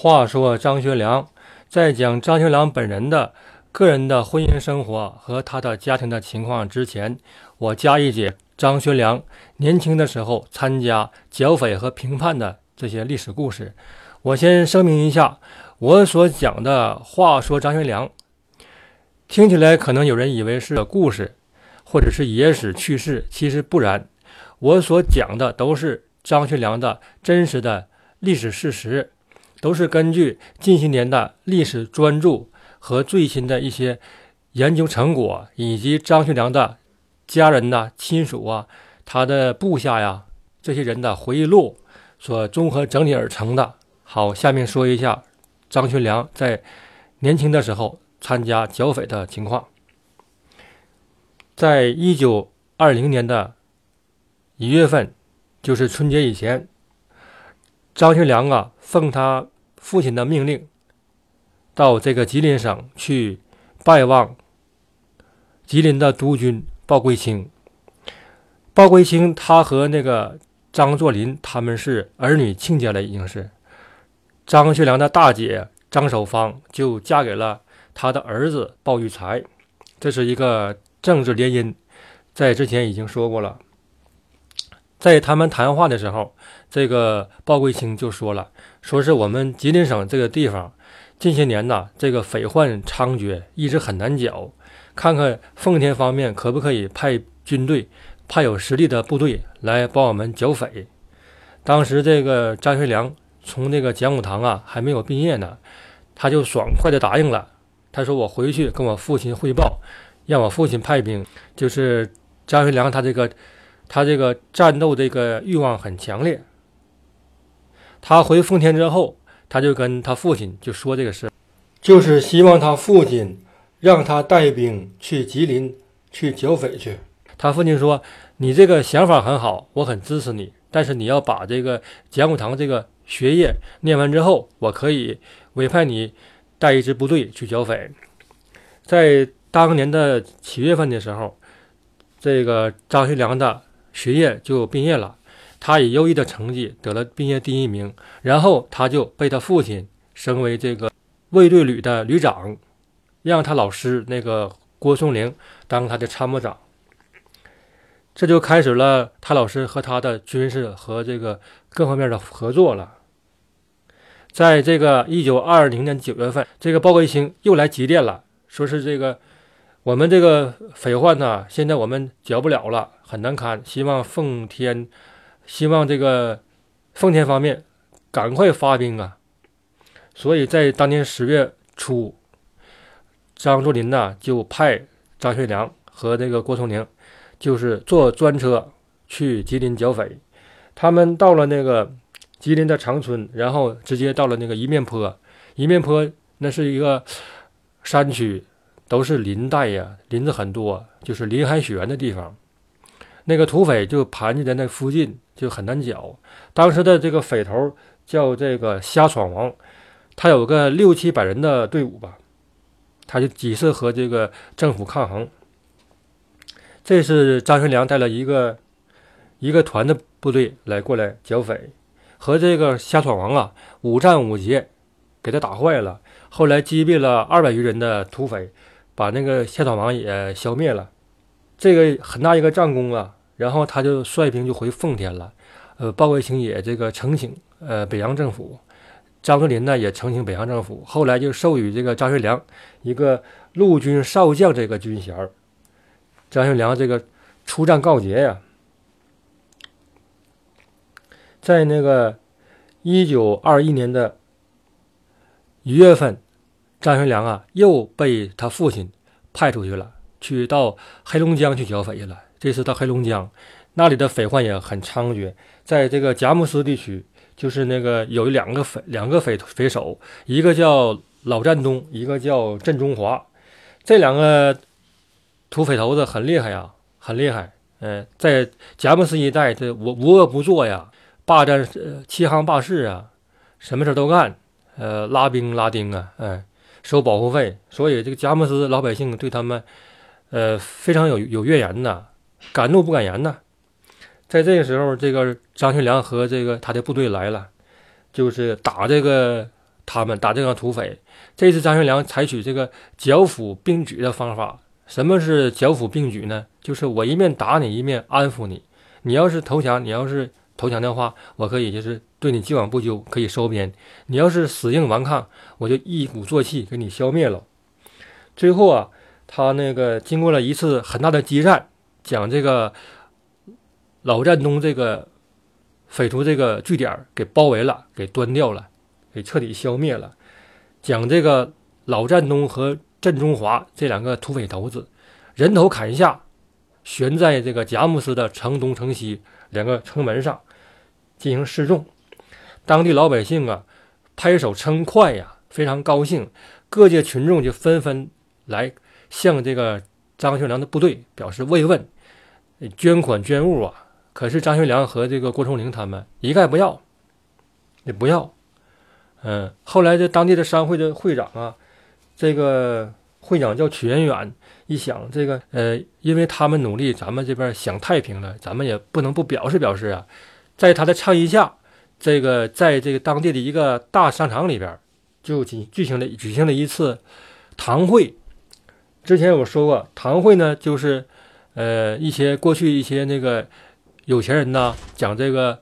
话说张学良在讲张学良本人的个人的婚姻生活和他的家庭的情况之前，我加一节张学良年轻的时候参加剿匪和平叛的这些历史故事。我先声明一下，我所讲的话说张学良，听起来可能有人以为是个故事，或者是野史趣事，其实不然。我所讲的都是张学良的真实的历史事实。都是根据近些年的历史专著和最新的一些研究成果，以及张学良的家人呐、亲属啊、他的部下呀这些人的回忆录所综合整理而成的。好，下面说一下张学良在年轻的时候参加剿匪的情况。在一九二零年的一月份，就是春节以前。张学良啊，奉他父亲的命令，到这个吉林省去拜望吉林的督军鲍贵卿。鲍贵卿他和那个张作霖他们是儿女亲家了，已经是张学良的大姐张守芳就嫁给了他的儿子鲍玉才，这是一个政治联姻，在之前已经说过了。在他们谈话的时候，这个鲍贵卿就说了：“说是我们吉林省这个地方，近些年呐，这个匪患猖獗，一直很难剿。看看奉天方面可不可以派军队，派有实力的部队来帮我们剿匪。”当时这个张学良从那个讲武堂啊还没有毕业呢，他就爽快的答应了。他说：“我回去跟我父亲汇报，让我父亲派兵。”就是张学良他这个。他这个战斗这个欲望很强烈。他回奉天之后，他就跟他父亲就说这个事，就是希望他父亲让他带兵去吉林去剿匪去。他父亲说：“你这个想法很好，我很支持你，但是你要把这个讲武堂这个学业念完之后，我可以委派你带一支部队去剿匪。”在当年的七月份的时候，这个张学良的。学业就毕业了，他以优异的成绩得了毕业第一名，然后他就被他父亲升为这个卫队旅的旅长，让他老师那个郭松龄当他的参谋长，这就开始了他老师和他的军事和这个各方面的合作了。在这个一九二零年九月份，这个鲍贵卿又来急电了，说是这个。我们这个匪患呢，现在我们剿不了了，很难堪。希望奉天，希望这个奉天方面赶快发兵啊！所以在当年十月初，张作霖呢就派张学良和这个郭松龄，就是坐专车去吉林剿匪。他们到了那个吉林的长春，然后直接到了那个一面坡。一面坡那是一个山区。都是林带呀，林子很多，就是林海雪原的地方。那个土匪就盘踞在那附近，就很难剿。当时的这个匪头叫这个瞎闯王，他有个六七百人的队伍吧，他就几次和这个政府抗衡。这是张学良带了一个一个团的部队来过来剿匪，和这个瞎闯王啊五战五捷，给他打坏了。后来击毙了二百余人的土匪。把那个谢闯王也消灭了，这个很大一个战功啊！然后他就率兵就回奉天了。呃，鲍贵卿也这个呈请呃北洋政府，张作霖呢也呈请北洋政府。后来就授予这个张学良一个陆军少将这个军衔。张学良这个出战告捷呀，在那个一九二一年的一月份。张学良啊，又被他父亲派出去了，去到黑龙江去剿匪去了。这次到黑龙江，那里的匪患也很猖獗。在这个佳木斯地区，就是那个有两个匪，两个匪匪首，一个叫老占东，一个叫郑中华。这两个土匪头子很厉害呀，很厉害。嗯，在佳木斯一带，这无无恶不作呀，霸占七行霸市啊，什么事都干。呃，拉兵拉丁啊，哎。收保护费，所以这个佳木斯老百姓对他们，呃，非常有有怨言呐，敢怒不敢言呐。在这个时候，这个张学良和这个他的部队来了，就是打这个他们打这个土匪。这次张学良采取这个剿抚并举的方法。什么是剿抚并举呢？就是我一面打你，一面安抚你。你要是投降，你要是投降的话，我可以就是对你既往不咎，可以收编；你要是死硬顽抗，我就一鼓作气给你消灭了。最后啊，他那个经过了一次很大的激战，将这个老占东这个匪徒这个据点给包围了，给端掉了，给彻底消灭了，将这个老占东和。镇中华这两个土匪头子，人头砍下，悬在这个佳木斯的城东、城西两个城门上进行示众。当地老百姓啊，拍手称快呀，非常高兴。各界群众就纷纷来向这个张学良的部队表示慰问，捐款捐物啊。可是张学良和这个郭松龄他们一概不要，也不要。嗯，后来这当地的商会的会长啊。这个会长叫曲元远，一想这个，呃，因为他们努力，咱们这边想太平了，咱们也不能不表示表示啊。在他的倡议下，这个在这个当地的一个大商场里边，就举举行了举行了一次堂会。之前我说过，堂会呢，就是呃一些过去一些那个有钱人呐，将这个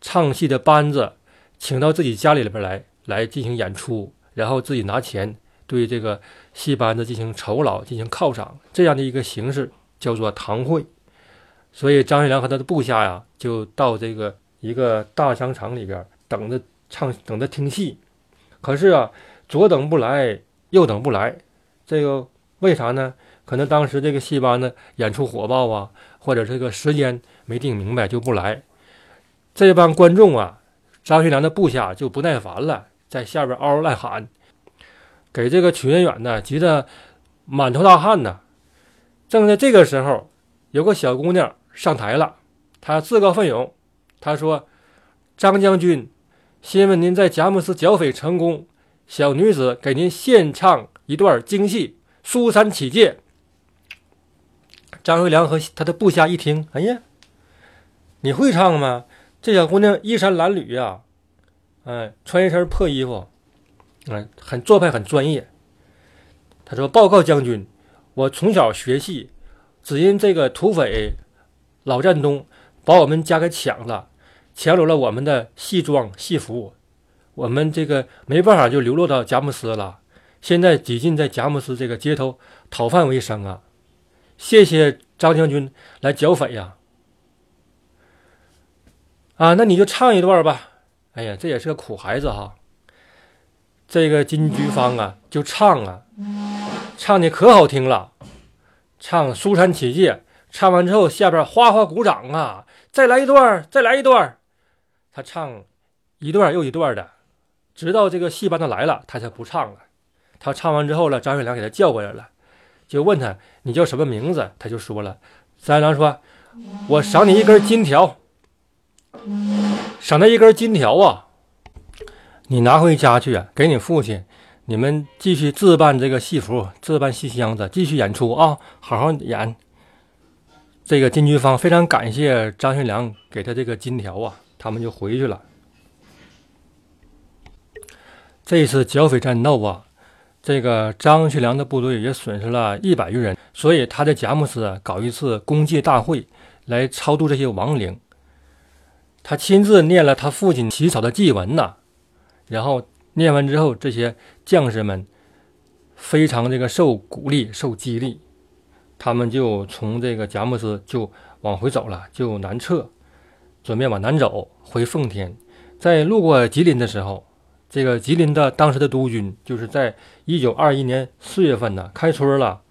唱戏的班子请到自己家里里边来，来进行演出，然后自己拿钱。对这个戏班子进行酬劳、进行犒赏，这样的一个形式叫做堂会。所以张学良和他的部下呀，就到这个一个大商场里边等着唱、等着听戏。可是啊，左等不来，右等不来，这个为啥呢？可能当时这个戏班子演出火爆啊，或者这个时间没定明白就不来。这帮观众啊，张学良的部下就不耐烦了，在下边嗷嗷乱喊。给这个曲元远呢急得满头大汗呢。正在这个时候，有个小姑娘上台了，她自告奋勇，她说：“张将军，新闻您在佳木斯剿匪成功，小女子给您献唱一段京戏《苏三起解》。”张学良和他的部下一听，哎呀，你会唱吗？这小姑娘衣衫褴褛呀，哎，穿一身破衣服。嗯，很做派，很专业。他说：“报告将军，我从小学戏，只因这个土匪老占东把我们家给抢了，抢走了我们的戏装戏服，我们这个没办法就流落到佳木斯了。现在几近在佳木斯这个街头讨饭为生啊！谢谢张将军来剿匪呀！啊，那你就唱一段吧。哎呀，这也是个苦孩子哈。”这个金菊芳啊，就唱啊，唱的可好听了，唱《苏三起解》，唱完之后下边哗哗鼓掌啊，再来一段，再来一段，他唱一段又一段的，直到这个戏班子来了，他才不唱了。他唱完之后呢，张学良给他叫过来了，就问他你叫什么名字？他就说了，张学良说：“我赏你一根金条，赏他一根金条啊。”你拿回家去啊，给你父亲，你们继续置办这个戏服，置办戏箱子，继续演出啊，好好演。这个金菊芳非常感谢张学良给他这个金条啊，他们就回去了。这次剿匪战斗啊，这个张学良的部队也损失了一百余人，所以他在佳木斯搞一次公祭大会，来超度这些亡灵。他亲自念了他父亲起草的祭文呐。然后念完之后，这些将士们非常这个受鼓励、受激励，他们就从这个佳木斯就往回走了，就南撤，准备往南走回奉天。在路过吉林的时候，这个吉林的当时的督军就是在一九二一年四月份呢开春了，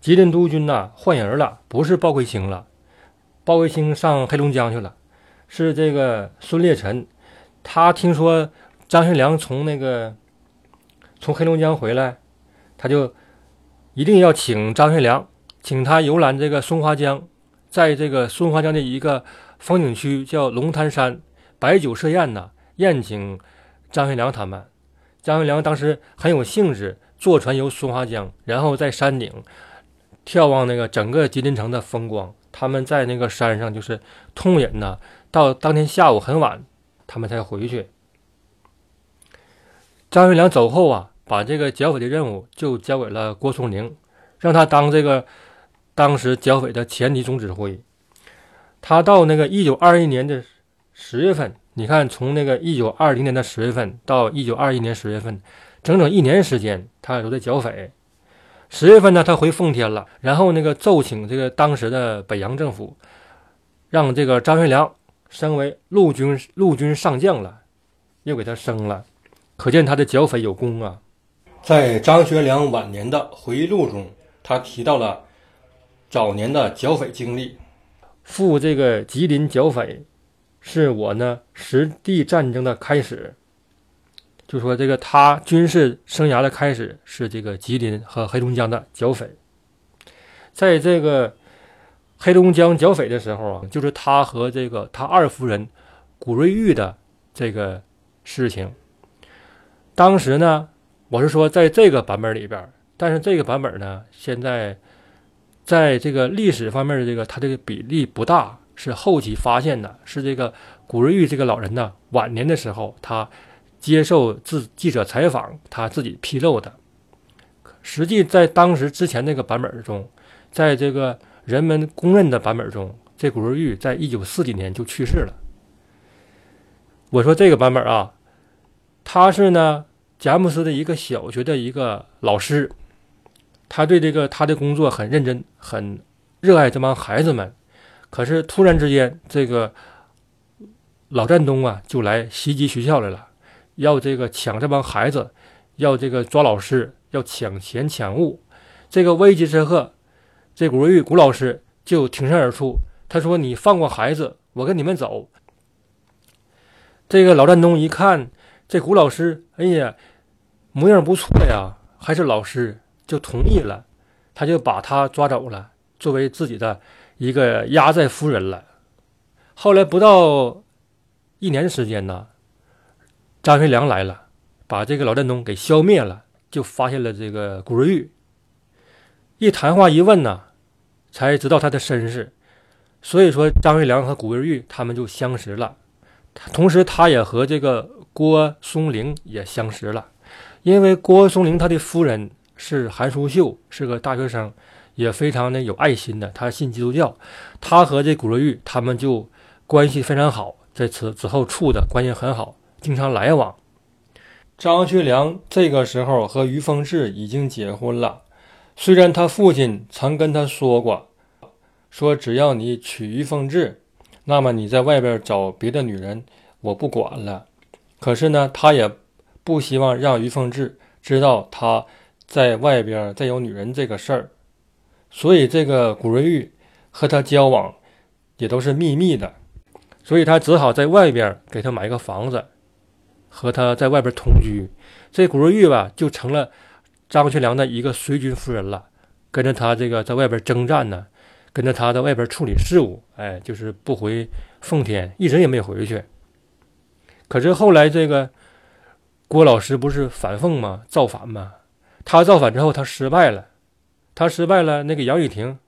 吉林督军呢换人了，不是鲍贵卿了，鲍贵卿上黑龙江去了，是这个孙烈臣，他听说。张学良从那个从黑龙江回来，他就一定要请张学良，请他游览这个松花江，在这个松花江的一个风景区叫龙潭山，摆酒设宴呢，宴请张学良他们。张学良当时很有兴致，坐船游松花江，然后在山顶眺望那个整个吉林城的风光。他们在那个山上就是通饮呢，到当天下午很晚，他们才回去。张学良走后啊，把这个剿匪的任务就交给了郭松龄，让他当这个当时剿匪的前敌总指挥。他到那个一九二一年的十月份，你看从那个一九二零年的十月份到一九二一年十月份，整整一年时间，他都在剿匪。十月份呢，他回奉天了，然后那个奏请这个当时的北洋政府，让这个张学良升为陆军陆军上将了，又给他升了。可见他的剿匪有功啊！在张学良晚年的回忆录中，他提到了早年的剿匪经历。赴这个吉林剿匪，是我呢实地战争的开始。就说这个他军事生涯的开始是这个吉林和黑龙江的剿匪。在这个黑龙江剿匪的时候啊，就是他和这个他二夫人古瑞玉的这个事情。当时呢，我是说在这个版本里边，但是这个版本呢，现在在这个历史方面的这个他这个比例不大，是后期发现的，是这个古瑞玉这个老人呢晚年的时候，他接受自记者采访，他自己披露的。实际在当时之前那个版本中，在这个人们公认的版本中，这古瑞玉在一九四几年就去世了。我说这个版本啊。他是呢，佳木斯的一个小学的一个老师，他对这个他的工作很认真，很热爱这帮孩子们。可是突然之间，这个老战东啊就来袭击学校来了，要这个抢这帮孩子，要这个抓老师，要抢钱抢物。这个危急时刻，这古瑞玉古老师就挺身而出，他说：“你放过孩子，我跟你们走。”这个老战东一看。这古老师，哎呀，模样不错呀，还是老师，就同意了，他就把他抓走了，作为自己的一个压寨夫人了。后来不到一年时间呢，张学良来了，把这个老振东给消灭了，就发现了这个古瑞玉。一谈话一问呢，才知道他的身世。所以说，张学良和古瑞玉他们就相识了。同时，他也和这个郭松龄也相识了，因为郭松龄他的夫人是韩淑秀，是个大学生，也非常的有爱心的。他信基督教，他和这古瑞玉他们就关系非常好，在此之后处的关系很好，经常来往。张学良这个时候和于凤至已经结婚了，虽然他父亲曾跟他说过，说只要你娶于凤至。那么你在外边找别的女人，我不管了。可是呢，他也不希望让于凤至知道他在外边再有女人这个事儿，所以这个古瑞玉和他交往也都是秘密的，所以他只好在外边给他买一个房子，和他在外边同居。这古瑞玉吧，就成了张学良的一个随军夫人了，跟着他这个在外边征战呢。跟着他在外边处理事务，哎，就是不回奉天，一直也没回去。可是后来这个郭老师不是反奉吗？造反吗？他造反之后，他失败了，他失败了。那个杨雨婷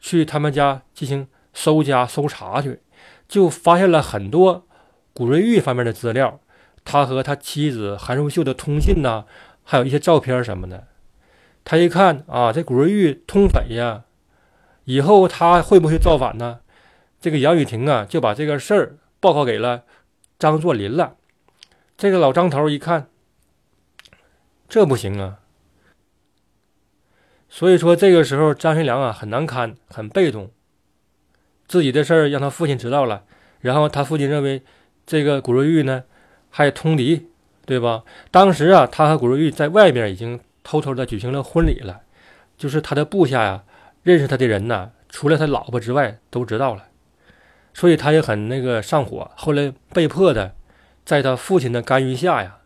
去他们家进行搜家搜查去，就发现了很多古瑞玉方面的资料，他和他妻子韩淑秀的通信呐，还有一些照片什么的。他一看啊，这古瑞玉通匪呀。以后他会不会造反呢？这个杨雨婷啊，就把这个事儿报告给了张作霖了。这个老张头一看，这不行啊。所以说这个时候张学良啊很难堪，很被动。自己的事儿让他父亲知道了，然后他父亲认为这个古瑞玉呢还通敌，对吧？当时啊，他和古瑞玉在外边已经偷偷的举行了婚礼了，就是他的部下呀。认识他的人呢，除了他老婆之外都知道了，所以他也很那个上火。后来被迫的，在他父亲的干预下呀，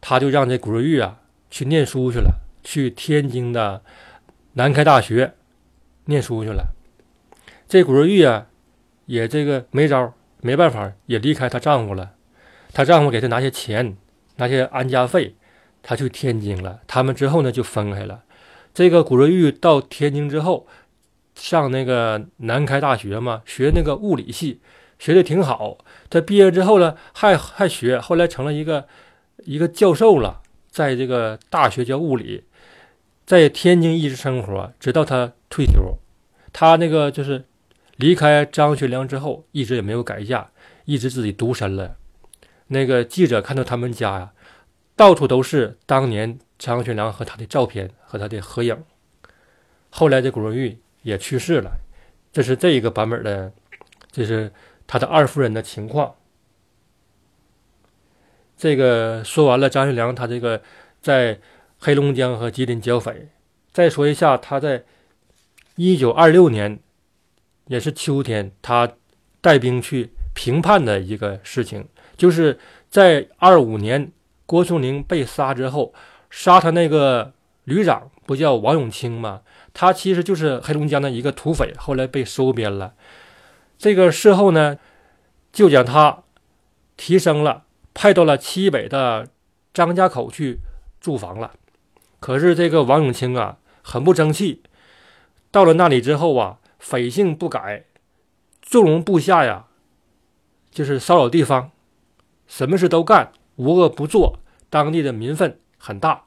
他就让这古瑞玉啊去念书去了，去天津的南开大学念书去了。这古瑞玉啊，也这个没招，没办法，也离开她丈夫了。她丈夫给她拿些钱，拿些安家费，她去天津了。他们之后呢，就分开了。这个古瑞玉到天津之后，上那个南开大学嘛，学那个物理系，学的挺好。他毕业之后呢，还还学，后来成了一个一个教授了，在这个大学教物理，在天津一直生活，直到他退休。他那个就是离开张学良之后，一直也没有改嫁，一直自己独身了。那个记者看到他们家呀，到处都是当年张学良和他的照片和他的合影。后来这古人玉也去世了，这是这一个版本的，这是他的二夫人的情况。这个说完了，张学良他这个在黑龙江和吉林剿匪。再说一下他在一九二六年，也是秋天，他带兵去平叛的一个事情，就是在二五年郭松龄被杀之后，杀他那个旅长不叫王永清吗？他其实就是黑龙江的一个土匪，后来被收编了。这个事后呢，就将他提升了。派到了西北的张家口去驻防了，可是这个王永清啊，很不争气。到了那里之后啊，匪性不改，纵容部下呀，就是骚扰地方，什么事都干，无恶不作。当地的民愤很大。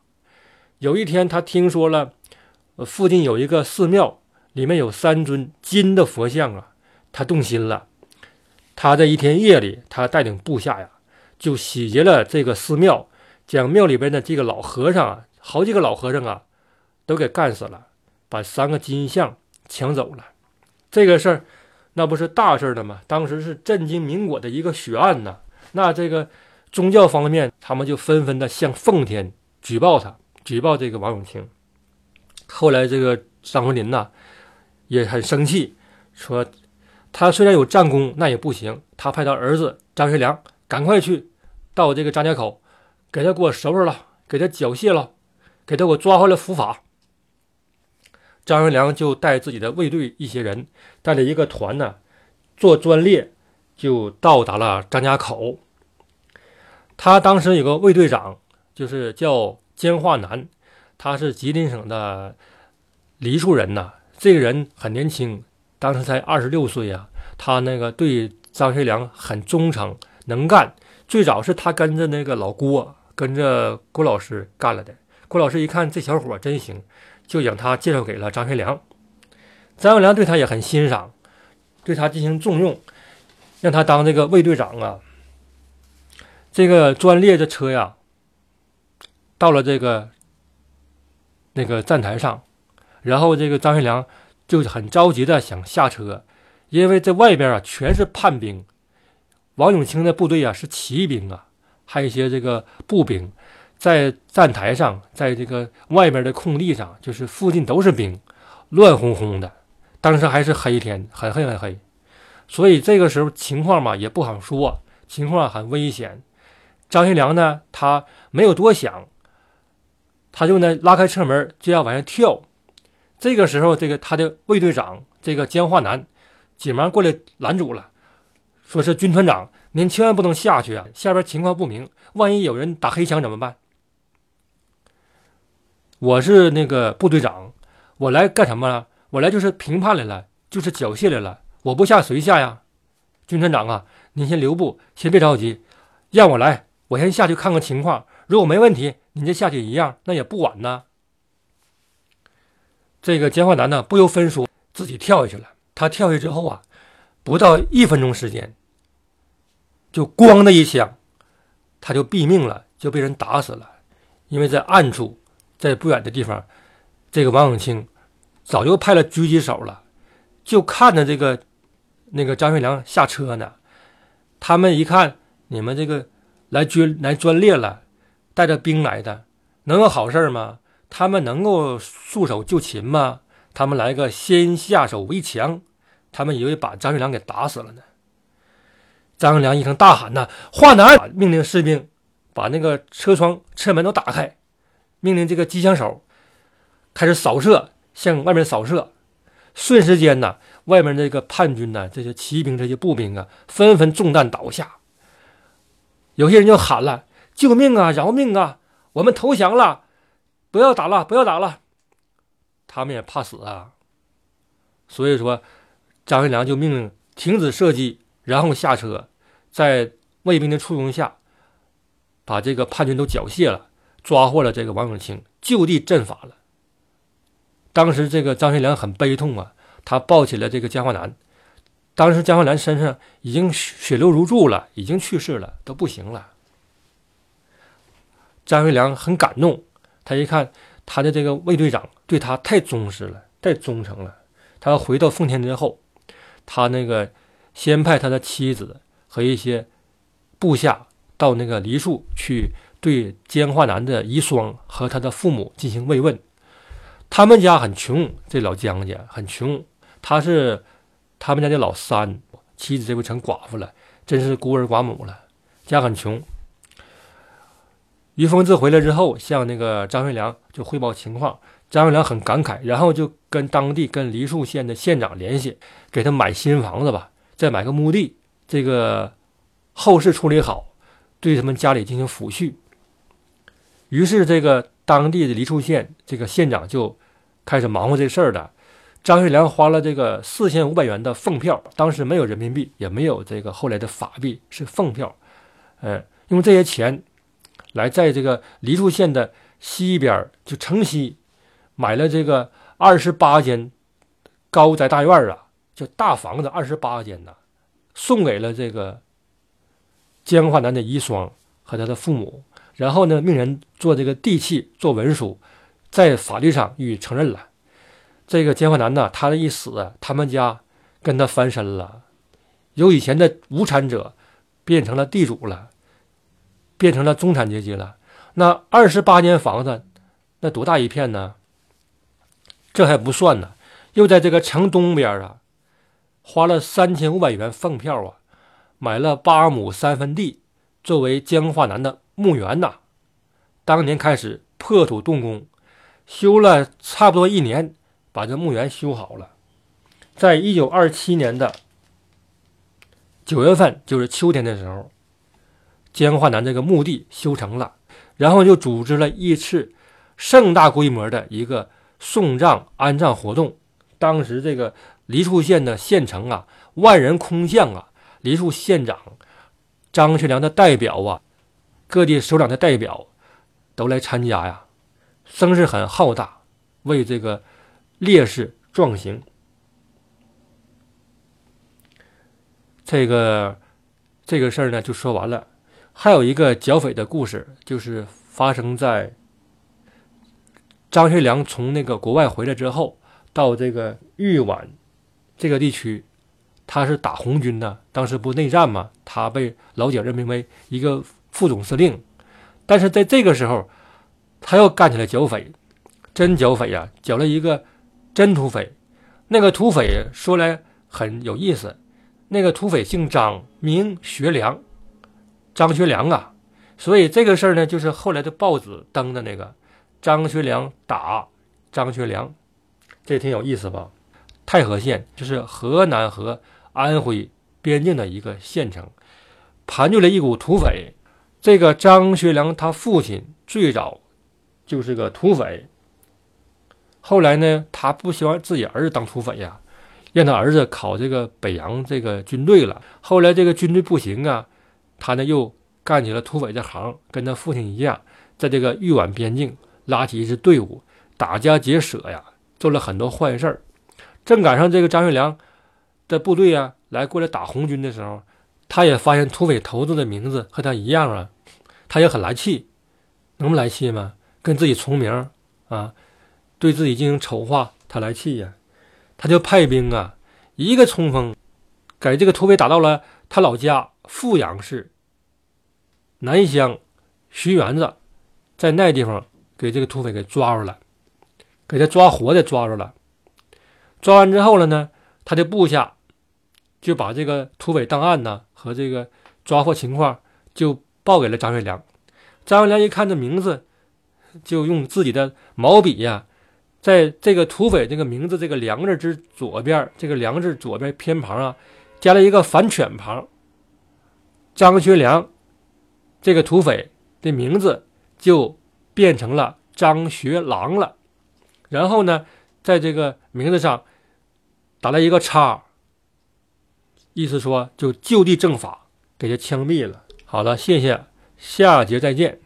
有一天，他听说了，附近有一个寺庙，里面有三尊金的佛像啊，他动心了。他在一天夜里，他带领部下呀。就洗劫了这个寺庙，将庙里边的这个老和尚啊，好几个老和尚啊，都给干死了，把三个金像抢走了。这个事儿，那不是大事儿了吗？当时是震惊民国的一个血案呐。那这个宗教方面，他们就纷纷的向奉天举报他，举报这个王永清。后来这个张文林呐，也很生气，说他虽然有战功，那也不行。他派他儿子张学良赶快去。到这个张家口，给他给我收拾了，给他缴械了，给他给我抓回来伏法。张学良就带自己的卫队一些人，带着一个团呢，坐专列就到达了张家口。他当时有个卫队长，就是叫监化南，他是吉林省的梨树人呐。这个人很年轻，当时才二十六岁呀。他那个对张学良很忠诚，能干。最早是他跟着那个老郭，跟着郭老师干了的。郭老师一看这小伙真行，就将他介绍给了张学良。张学良对他也很欣赏，对他进行重用，让他当这个卫队长啊。这个专列的车呀，到了这个那个站台上，然后这个张学良就很着急的想下车，因为这外边啊全是叛兵。王永清的部队啊是骑兵啊，还有一些这个步兵，在站台上，在这个外面的空地上，就是附近都是兵，乱哄哄的。当时还是黑天，很黑很黑，所以这个时候情况嘛也不好说，情况很危险。张学良呢，他没有多想，他就呢拉开车门就要往下跳。这个时候，这个他的卫队长这个江化南急忙过来拦住了。说是军团长，您千万不能下去啊！下边情况不明，万一有人打黑枪怎么办？我是那个部队长，我来干什么了？我来就是评判来了，就是缴械来了。我不下谁下呀？军团长啊，您先留步，先别着急，让我来，我先下去看看情况。如果没问题，您再下去一样，那也不晚呢。这个江化南呢，不由分说，自己跳下去了。他跳下去之后啊，不到一分钟时间。就咣的一枪，他就毙命了，就被人打死了。因为在暗处，在不远的地方，这个王永清早就派了狙击手了，就看着这个那个张学良下车呢。他们一看，你们这个来军来专列了，带着兵来的，能有好事吗？他们能够束手就擒吗？他们来个先下手为强，他们以为把张学良给打死了呢。张学良一声大喊：“呐，华南！”命令士兵把那个车窗、车门都打开，命令这个机枪手开始扫射，向外面扫射。瞬时间呢，外面这个叛军呢，这些骑兵、这些步兵啊，纷纷中弹倒下。有些人就喊了：“救命啊！饶命啊！我们投降了，不要打了，不要打了。”他们也怕死啊，所以说，张学良就命令停止射击，然后下车。在卫兵的簇拥下，把这个叛军都缴械了，抓获了这个王永庆，就地正法了。当时这个张学良很悲痛啊，他抱起了这个姜化南。当时姜化南身上已经血流如注了，已经去世了，都不行了。张学良很感动，他一看他的这个卫队长对他太忠实了，太忠诚了。他回到奉天之后，他那个先派他的妻子和一些部下到那个梨树去，对姜化南的遗孀和他的父母进行慰问。他们家很穷，这老姜家很穷，他是。他们家的老三妻子这回成寡妇了，真是孤儿寡母了，家很穷。于凤至回来之后，向那个张学良就汇报情况，张学良很感慨，然后就跟当地跟梨树县的县长联系，给他买新房子吧，再买个墓地，这个后事处理好，对他们家里进行抚恤。于是，这个当地的梨树县这个县长就开始忙活这事儿了。张学良花了这个四千五百元的奉票，当时没有人民币，也没有这个后来的法币，是奉票。嗯，用这些钱来在这个梨树县的西边，就城西买了这个二十八间高宅大院啊，就大房子二十八间呐，送给了这个江化南的遗孀和他的父母。然后呢，命人做这个地契，做文书，在法律上予以承认了。这个姜化南呢，他的一死，他们家跟他翻身了，由以前的无产者变成了地主了，变成了中产阶级了。那二十八间房子，那多大一片呢？这还不算呢，又在这个城东边啊，花了三千五百元放票啊，买了八亩三分地，作为姜化南的墓园呐。当年开始破土动工，修了差不多一年。把这墓园修好了，在一九二七年的九月份，就是秋天的时候，江化南这个墓地修成了，然后就组织了一次盛大规模的一个送葬安葬活动。当时这个梨树县的县城啊，万人空巷啊，梨树县长张学良的代表啊，各地首长的代表都来参加呀，声势很浩大，为这个。烈士壮行，这个这个事儿呢就说完了。还有一个剿匪的故事，就是发生在张学良从那个国外回来之后，到这个豫皖这个地区，他是打红军的。当时不内战嘛，他被老蒋任命为一个副总司令。但是在这个时候，他又干起来剿匪，真剿匪呀，剿了一个。真土匪，那个土匪说来很有意思。那个土匪姓张，名学良，张学良啊。所以这个事儿呢，就是后来的报纸登的那个张学良打张学良，这挺有意思吧？太和县就是河南和安徽边境的一个县城，盘踞了一股土匪。这个张学良他父亲最早就是个土匪。后来呢，他不希望自己儿子当土匪呀，让他儿子考这个北洋这个军队了。后来这个军队不行啊，他呢又干起了土匪这行，跟他父亲一样，在这个豫皖边境拉起一支队伍，打家劫舍呀，做了很多坏事。正赶上这个张学良的部队啊来过来打红军的时候，他也发现土匪头子的名字和他一样啊，他也很来气，能不来气吗？跟自己重名啊。对自己进行丑化，他来气呀，他就派兵啊，一个冲锋，给这个土匪打到了他老家富阳市南乡徐园子，在那地方给这个土匪给抓住了，给他抓活的抓住了。抓完之后了呢，他的部下就把这个土匪档案呢和这个抓获情况就报给了张学良。张学良一看这名字，就用自己的毛笔呀。在这个土匪这个名字这个“梁”字之左边，这个“梁”字左边偏旁啊，加了一个反犬旁。张学良这个土匪的名字就变成了张学郎了。然后呢，在这个名字上打了一个叉，意思说就就地正法，给他枪毙了。好了，谢谢。下节再见。